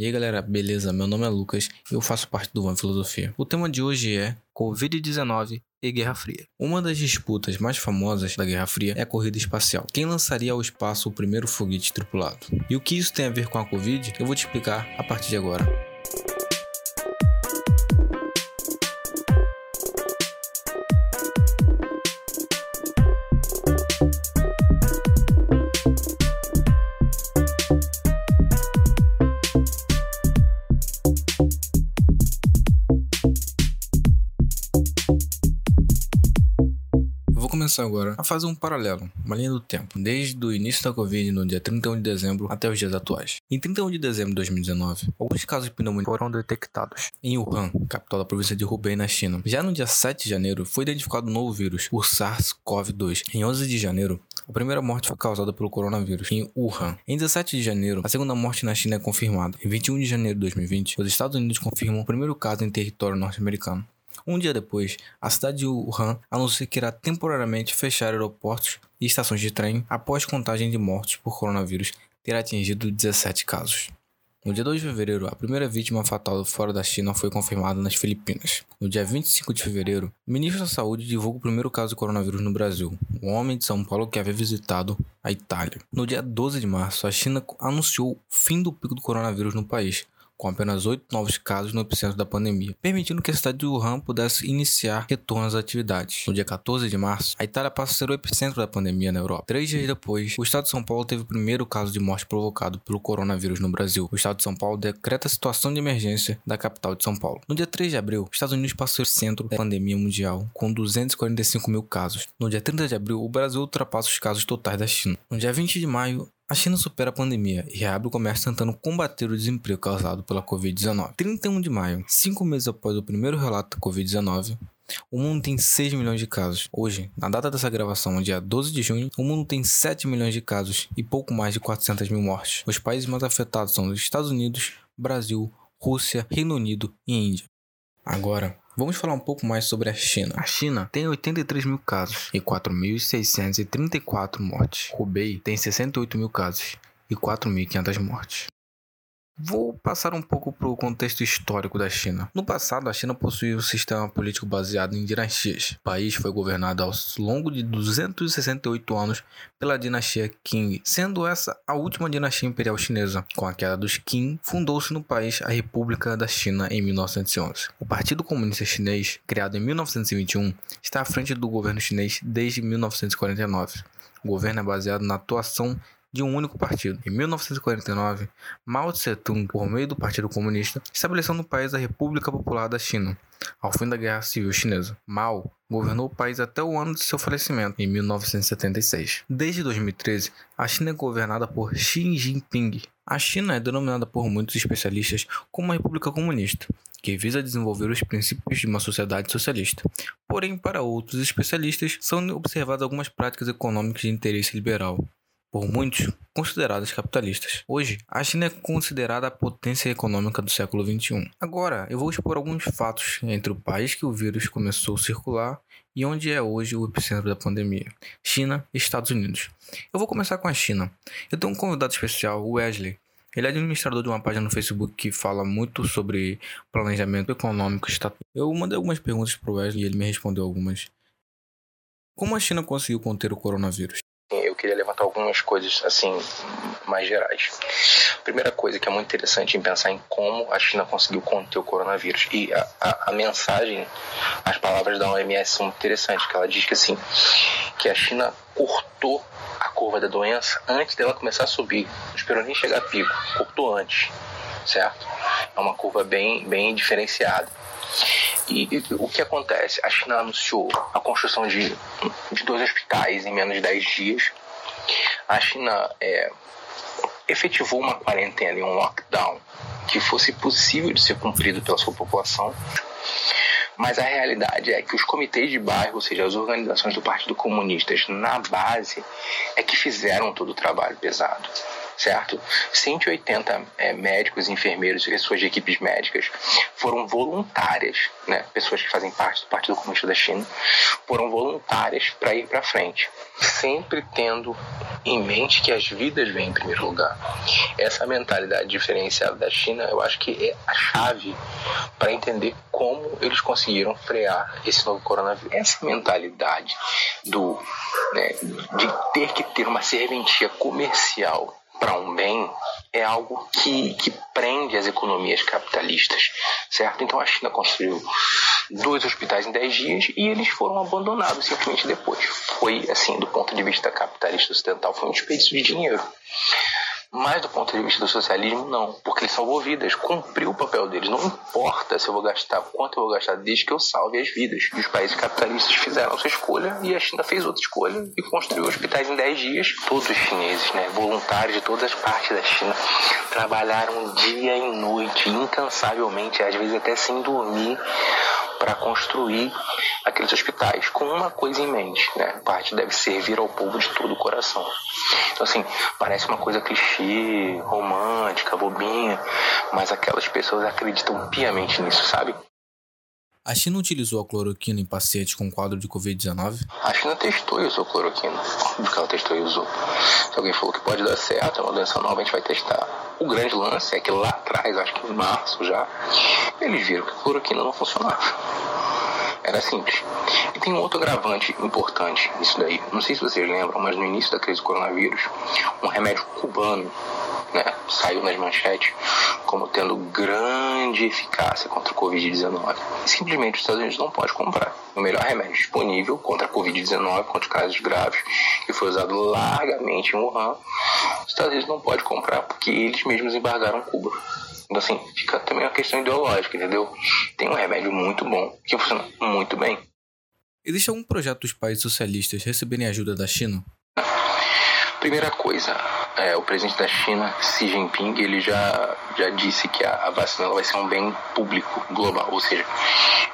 E aí galera, beleza? Meu nome é Lucas e eu faço parte do Van Filosofia. O tema de hoje é Covid-19 e Guerra Fria. Uma das disputas mais famosas da Guerra Fria é a corrida espacial. Quem lançaria ao espaço o primeiro foguete tripulado? E o que isso tem a ver com a Covid? Eu vou te explicar a partir de agora. Começar agora a fazer um paralelo, uma linha do tempo, desde o início da Covid no dia 31 de dezembro até os dias atuais. Em 31 de dezembro de 2019, alguns casos de pneumonia foram detectados em Wuhan, capital da província de Hubei, na China. Já no dia 7 de janeiro, foi identificado um novo vírus, o SARS-CoV-2. Em 11 de janeiro, a primeira morte foi causada pelo coronavírus em Wuhan. Em 17 de janeiro, a segunda morte na China é confirmada. Em 21 de janeiro de 2020, os Estados Unidos confirmam o primeiro caso em território norte-americano. Um dia depois, a cidade de Wuhan anunciou que irá temporariamente fechar aeroportos e estações de trem após contagem de mortes por coronavírus ter atingido 17 casos. No dia 2 de fevereiro, a primeira vítima fatal fora da China foi confirmada nas Filipinas. No dia 25 de fevereiro, o ministro da Saúde divulga o primeiro caso de coronavírus no Brasil, um homem de São Paulo que havia visitado a Itália. No dia 12 de março, a China anunciou o fim do pico do coronavírus no país, com apenas oito novos casos no epicentro da pandemia, permitindo que a cidade de Wuhan pudesse iniciar retorno às atividades. No dia 14 de março, a Itália passa a ser o epicentro da pandemia na Europa. Três dias depois, o estado de São Paulo teve o primeiro caso de morte provocado pelo coronavírus no Brasil. O estado de São Paulo decreta a situação de emergência da capital de São Paulo. No dia 3 de abril, os Estados Unidos passou a ser o centro da pandemia mundial, com 245 mil casos. No dia 30 de abril, o Brasil ultrapassa os casos totais da China. No dia 20 de maio, a China supera a pandemia e reabre o comércio tentando combater o desemprego causado pela Covid-19. 31 de maio, cinco meses após o primeiro relato da Covid-19, o mundo tem 6 milhões de casos. Hoje, na data dessa gravação, dia 12 de junho, o mundo tem 7 milhões de casos e pouco mais de 400 mil mortes. Os países mais afetados são os Estados Unidos, Brasil, Rússia, Reino Unido e Índia. Agora, Vamos falar um pouco mais sobre a China. A China tem 83 mil casos e 4.634 mortes. Hubei tem 68 mil casos e 4.500 mortes. Vou passar um pouco para o contexto histórico da China. No passado, a China possuía um sistema político baseado em dinastias. O país foi governado ao longo de 268 anos pela dinastia Qing, sendo essa a última dinastia imperial chinesa. Com a queda dos Qing, fundou-se no país a República da China em 1911. O Partido Comunista Chinês, criado em 1921, está à frente do governo chinês desde 1949. O governo é baseado na atuação de um único partido. Em 1949, Mao Tse-tung, por meio do Partido Comunista, estabeleceu no país a República Popular da China. Ao fim da Guerra Civil Chinesa, Mao governou o país até o ano de seu falecimento, em 1976. Desde 2013, a China é governada por Xi Jinping. A China é denominada por muitos especialistas como uma república comunista, que visa desenvolver os princípios de uma sociedade socialista. Porém, para outros especialistas, são observadas algumas práticas econômicas de interesse liberal, por muitos consideradas capitalistas. Hoje, a China é considerada a potência econômica do século XXI. Agora, eu vou expor alguns fatos entre o país que o vírus começou a circular e onde é hoje o epicentro da pandemia: China e Estados Unidos. Eu vou começar com a China. Eu tenho um convidado especial, Wesley. Ele é administrador de uma página no Facebook que fala muito sobre planejamento econômico. Eu mandei algumas perguntas para o Wesley e ele me respondeu algumas. Como a China conseguiu conter o coronavírus? Algumas coisas assim mais gerais. Primeira coisa que é muito interessante em pensar em como a China conseguiu conter o coronavírus e a, a, a mensagem, as palavras da OMS são interessantes, que ela diz que assim que a China cortou a curva da doença antes dela começar a subir, não esperou nem chegar a pico, cortou antes, certo? É uma curva bem bem diferenciada. E, e, o que acontece? A China anunciou a construção de, de dois hospitais em menos de 10 dias a China é, efetivou uma quarentena e um lockdown que fosse possível de ser cumprido pela sua população. Mas a realidade é que os comitês de bairro, ou seja, as organizações do Partido Comunista na base, é que fizeram todo o trabalho pesado, certo? 180 é, médicos enfermeiros e suas equipes médicas foram voluntárias, né? Pessoas que fazem parte do Partido Comunista da China foram voluntárias para ir para frente, sempre tendo em mente que as vidas vêm em primeiro lugar. Essa mentalidade diferenciada da China, eu acho que é a chave para entender como eles conseguiram frear esse novo coronavírus. Essa mentalidade do né, de ter que ter uma serventia comercial para um bem é algo que, que prende as economias capitalistas, certo? Então a China construiu dois hospitais em 10 dias e eles foram abandonados simplesmente depois. Foi, assim, do ponto de vista capitalista ocidental, foi um desperdício de dinheiro. Mas do ponto de vista do socialismo, não, porque eles salvou vidas, cumpriu o papel deles. Não importa se eu vou gastar, quanto eu vou gastar, desde que eu salve as vidas. E os países capitalistas fizeram a sua escolha e a China fez outra escolha e construiu hospitais em 10 dias. Todos os chineses, né, voluntários de todas as partes da China, trabalharam dia e noite, incansavelmente, às vezes até sem dormir, para construir aqueles hospitais, com uma coisa em mente, né? A parte deve servir ao povo de todo o coração. Então, assim, parece uma coisa clichê, romântica, bobinha, mas aquelas pessoas acreditam piamente nisso, sabe? A China utilizou a cloroquina em pacientes com quadro de Covid-19? A China testou e usou cloroquina. Óbvio que ela testou e usou. Se alguém falou que pode dar certo, é uma doença nova, a gente vai testar. O grande lance é que lá atrás, acho que em março já, eles viram que a cloroquina não funcionava. Era simples. E tem um outro agravante importante nisso daí. Não sei se vocês lembram, mas no início da crise do coronavírus, um remédio cubano né, saiu nas manchetes como tendo grande eficácia contra a Covid-19. Simplesmente os Estados Unidos não podem comprar. O melhor remédio disponível contra a Covid-19, contra casos graves, que foi usado largamente em Wuhan, Estados Unidos não podem comprar porque eles mesmos embargaram Cuba. Então, assim, fica também uma questão ideológica, entendeu? Tem um remédio muito bom que funciona muito bem. Existe algum projeto dos países socialistas receberem ajuda da China? Primeira coisa, é, o presidente da China, Xi Jinping, ele já, já disse que a, a vacina vai ser um bem público global, ou seja,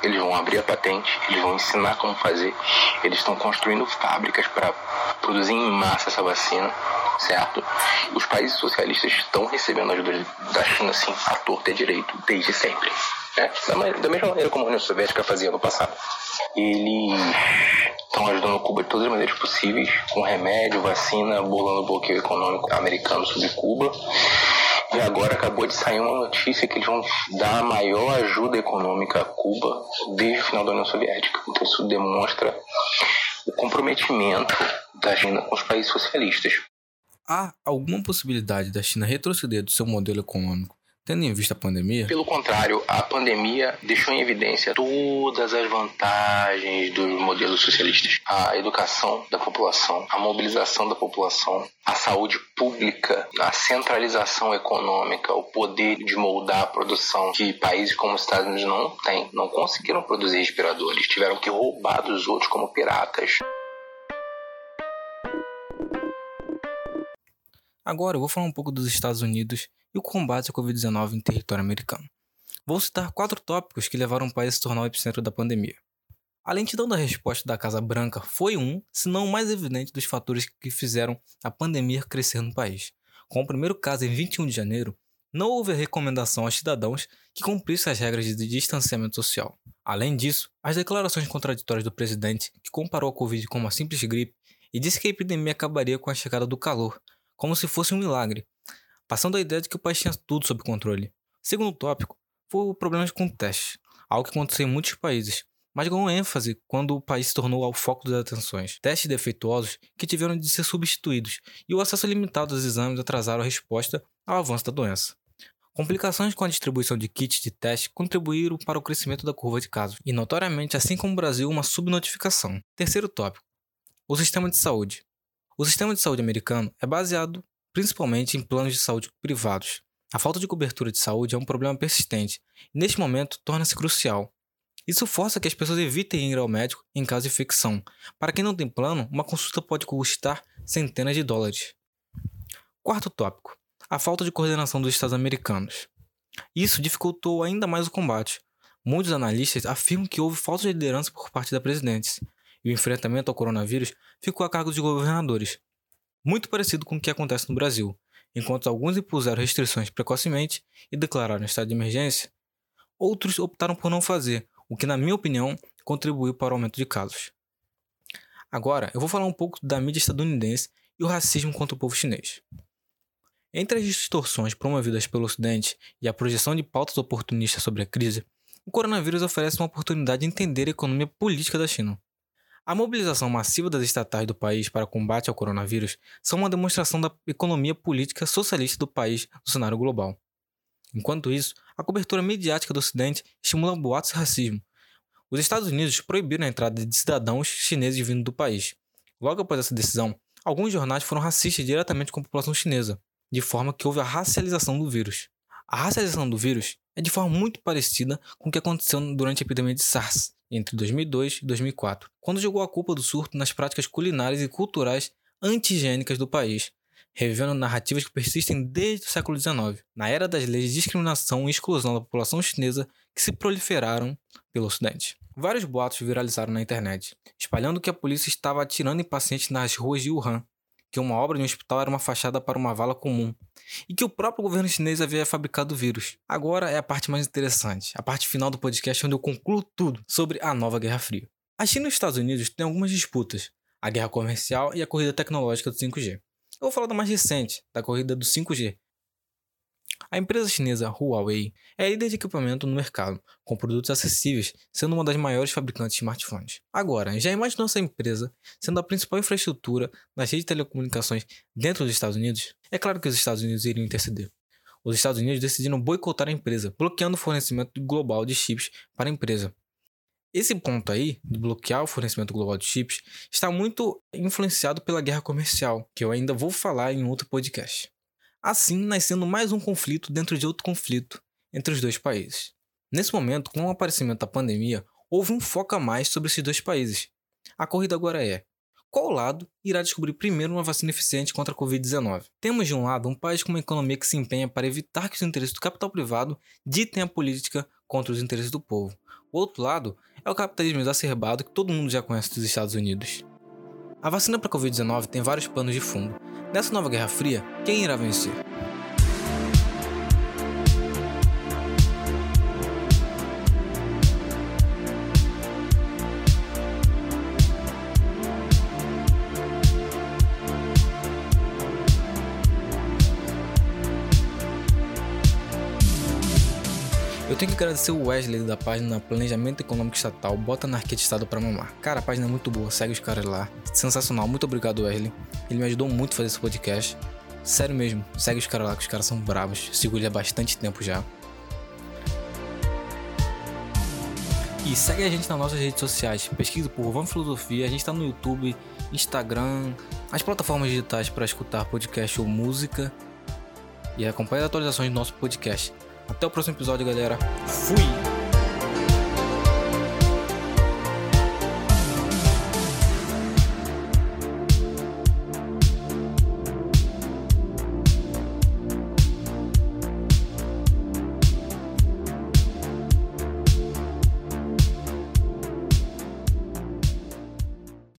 eles vão abrir a patente, eles vão ensinar como fazer, eles estão construindo fábricas para produzir em massa essa vacina, certo? Os países socialistas estão recebendo ajuda da China, sim, à torta e direito, desde sempre. Né? Da, mesma maneira como a União Soviética fazia no passado. Eles estão ajudando Cuba de todas as maneiras possíveis, com remédio, vacina, bolando bloqueio econômico americano sobre Cuba. E agora acabou de sair uma notícia que eles vão dar a maior ajuda econômica a Cuba desde o final da União Soviética. Então isso demonstra o comprometimento da China com os países socialistas. Há alguma possibilidade da China retroceder do seu modelo econômico tendo em vista a pandemia? Pelo contrário, a pandemia deixou em evidência todas as vantagens dos modelos socialistas. A educação da população, a mobilização da população, a saúde pública, a centralização econômica, o poder de moldar a produção que países como os Estados Unidos não têm. Não conseguiram produzir respiradores, tiveram que roubar dos outros como piratas. Agora eu vou falar um pouco dos Estados Unidos e o combate à Covid-19 em território americano. Vou citar quatro tópicos que levaram o país a se tornar o epicentro da pandemia. A lentidão da resposta da Casa Branca foi um, se não o mais evidente, dos fatores que fizeram a pandemia crescer no país. Com o primeiro caso em 21 de janeiro, não houve recomendação aos cidadãos que cumprissem as regras de distanciamento social. Além disso, as declarações contraditórias do presidente, que comparou a Covid com uma simples gripe e disse que a epidemia acabaria com a chegada do calor, como se fosse um milagre, passando a ideia de que o país tinha tudo sob controle. Segundo tópico foi o problema com testes, algo que aconteceu em muitos países, mas ganhou ênfase quando o país se tornou ao foco das atenções. Testes defeituosos que tiveram de ser substituídos e o acesso limitado aos exames atrasaram a resposta ao avanço da doença. Complicações com a distribuição de kits de teste contribuíram para o crescimento da curva de casos, e notoriamente, assim como o Brasil, uma subnotificação. Terceiro tópico: o sistema de saúde. O sistema de saúde americano é baseado principalmente em planos de saúde privados. A falta de cobertura de saúde é um problema persistente e, neste momento, torna-se crucial. Isso força que as pessoas evitem ir ao médico em caso de infecção. Para quem não tem plano, uma consulta pode custar centenas de dólares. Quarto tópico: a falta de coordenação dos Estados americanos. Isso dificultou ainda mais o combate. Muitos analistas afirmam que houve falta de liderança por parte da presidente, e o enfrentamento ao coronavírus ficou a cargo de governadores, muito parecido com o que acontece no Brasil. Enquanto alguns impuseram restrições precocemente e declararam estado de emergência, outros optaram por não fazer, o que, na minha opinião, contribuiu para o aumento de casos. Agora, eu vou falar um pouco da mídia estadunidense e o racismo contra o povo chinês. Entre as distorções promovidas pelo Ocidente e a projeção de pautas oportunistas sobre a crise, o coronavírus oferece uma oportunidade de entender a economia política da China. A mobilização massiva das estatais do país para combate ao coronavírus são uma demonstração da economia política socialista do país no cenário global. Enquanto isso, a cobertura mediática do Ocidente estimula boatos e racismo. Os Estados Unidos proibiram a entrada de cidadãos chineses vindo do país. Logo após essa decisão, alguns jornais foram racistas diretamente com a população chinesa, de forma que houve a racialização do vírus. A racialização do vírus é de forma muito parecida com o que aconteceu durante a epidemia de SARS, entre 2002 e 2004, quando jogou a culpa do surto nas práticas culinárias e culturais antigênicas do país, revivendo narrativas que persistem desde o século XIX, na era das leis de discriminação e exclusão da população chinesa que se proliferaram pelo Ocidente. Vários boatos viralizaram na internet, espalhando que a polícia estava atirando em pacientes nas ruas de Wuhan, que uma obra de um hospital era uma fachada para uma vala comum, e que o próprio governo chinês havia fabricado o vírus. Agora é a parte mais interessante, a parte final do podcast onde eu concluo tudo sobre a nova Guerra Fria. A China e os Estados Unidos têm algumas disputas, a guerra comercial e a corrida tecnológica do 5G. Eu vou falar da mais recente, da corrida do 5G, a empresa chinesa Huawei é líder de equipamento no mercado, com produtos acessíveis, sendo uma das maiores fabricantes de smartphones. Agora, já imaginou essa empresa sendo a principal infraestrutura nas redes de telecomunicações dentro dos Estados Unidos? É claro que os Estados Unidos iriam interceder. Os Estados Unidos decidiram boicotar a empresa, bloqueando o fornecimento global de chips para a empresa. Esse ponto aí, de bloquear o fornecimento global de chips, está muito influenciado pela guerra comercial, que eu ainda vou falar em outro podcast assim nascendo mais um conflito dentro de outro conflito entre os dois países. Nesse momento, com o aparecimento da pandemia, houve um foco a mais sobre esses dois países. A corrida agora é: qual lado irá descobrir primeiro uma vacina eficiente contra a Covid-19? Temos de um lado um país com uma economia que se empenha para evitar que os interesses do capital privado ditem a política contra os interesses do povo. O outro lado é o capitalismo exacerbado que todo mundo já conhece dos Estados Unidos. A vacina para a Covid-19 tem vários planos de fundo. Nessa nova Guerra Fria, quem irá vencer? Eu tenho que agradecer o Wesley da página Planejamento Econômico Estatal, Bota Anarquia de Estado para Mamar. Cara, a página é muito boa, segue os caras lá. Sensacional, muito obrigado, Wesley. Ele me ajudou muito a fazer esse podcast. Sério mesmo, segue os caras lá, que os caras são bravos. Sigo ele há bastante tempo já. E segue a gente nas nossas redes sociais. Pesquisa por Vamos Filosofia. A gente está no YouTube, Instagram, as plataformas digitais para escutar podcast ou música. E acompanhe as atualizações do nosso podcast. Até o próximo episódio, galera. Fui!